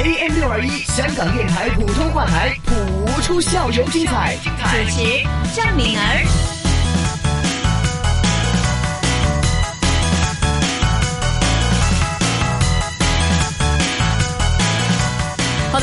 AM 六二一香港电台普通话台，谱出校园精彩。主持郑敏儿。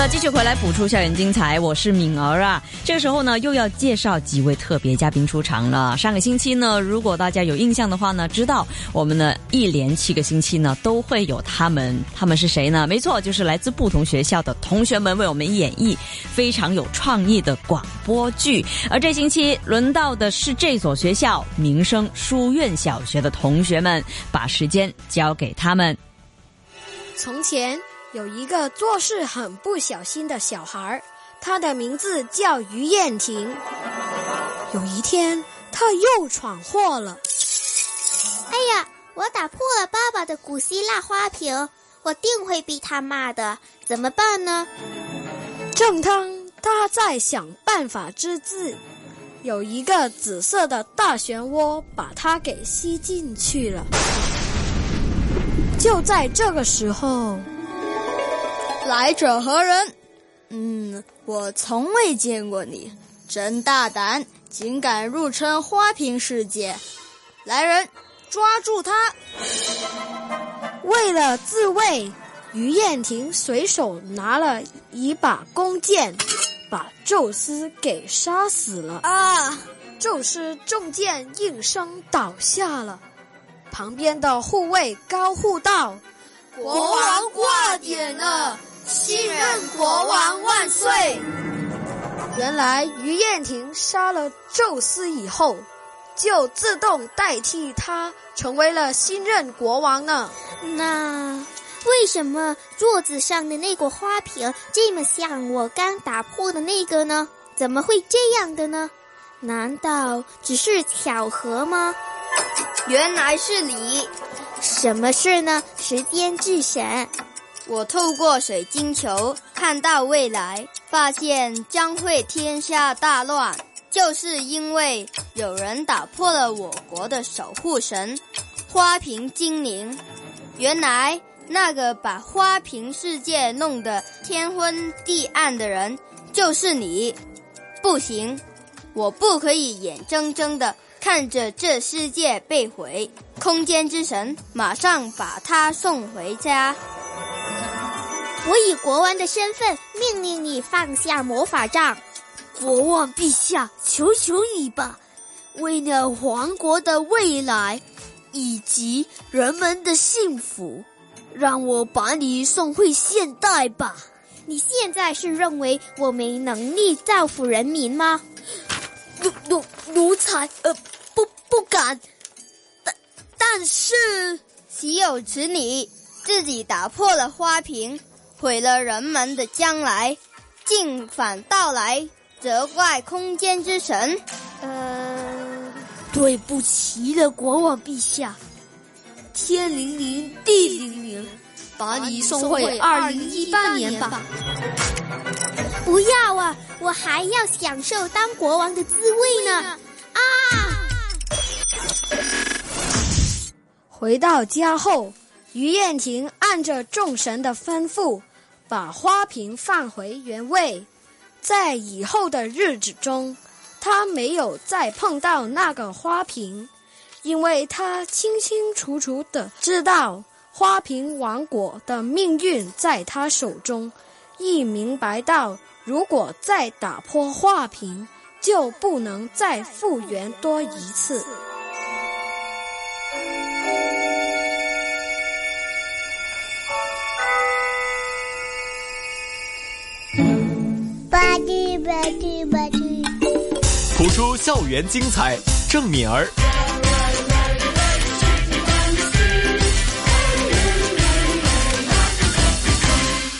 继续回来补出校园精彩，我是敏儿啊。这个时候呢，又要介绍几位特别嘉宾出场了。上个星期呢，如果大家有印象的话呢，知道我们呢一连七个星期呢，都会有他们。他们是谁呢？没错，就是来自不同学校的同学们为我们演绎非常有创意的广播剧。而这星期轮到的是这所学校民生书院小学的同学们，把时间交给他们。从前。有一个做事很不小心的小孩儿，他的名字叫于燕婷。有一天，他又闯祸了。哎呀，我打破了爸爸的古希腊花瓶，我定会被他骂的。怎么办呢？正当他在想办法之际，有一个紫色的大漩涡把他给吸进去了。就在这个时候。来者何人？嗯，我从未见过你，真大胆，竟敢入侵花瓶世界！来人，抓住他！为了自卫，于燕婷随手拿了一把弓箭，把宙斯给杀死了。啊！宙斯中箭应声倒下了，旁边的护卫高呼道：“国王挂点了！”新任国王万岁！原来于燕婷杀了宙斯以后，就自动代替他成为了新任国王呢。那为什么桌子上的那个花瓶这么像我刚打破的那个呢？怎么会这样的呢？难道只是巧合吗？原来是你！什么事呢？时间之神。我透过水晶球看到未来，发现将会天下大乱，就是因为有人打破了我国的守护神——花瓶精灵。原来那个把花瓶世界弄得天昏地暗的人就是你。不行，我不可以眼睁睁的看着这世界被毁。空间之神，马上把他送回家。我以国王的身份命令你放下魔法杖，国王陛下，求求你吧，为了王国的未来以及人们的幸福，让我把你送回现代吧。你现在是认为我没能力造福人民吗？奴奴奴才，呃，不不敢。但但是，岂有此理！自己打破了花瓶。毁了人们的将来，竟反倒来责怪空间之神。呃，对不起了，国王陛下。天灵灵，地灵灵，把你送回二零一八年吧。不要啊！我还要享受当国王的滋味呢。啊！回到家后。于燕婷按着众神的吩咐，把花瓶放回原位。在以后的日子中，她没有再碰到那个花瓶，因为她清清楚楚的知道花瓶王国的命运在他手中，亦明白到如果再打破花瓶，就不能再复原多一次。谱出校园精彩，郑敏儿。